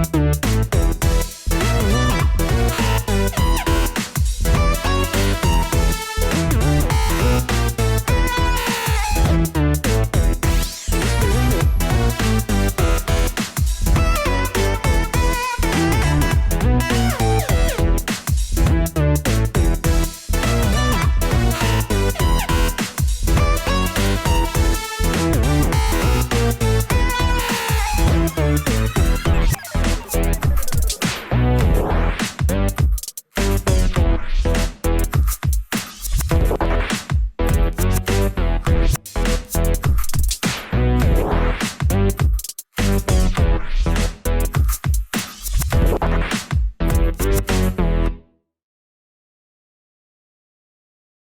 Música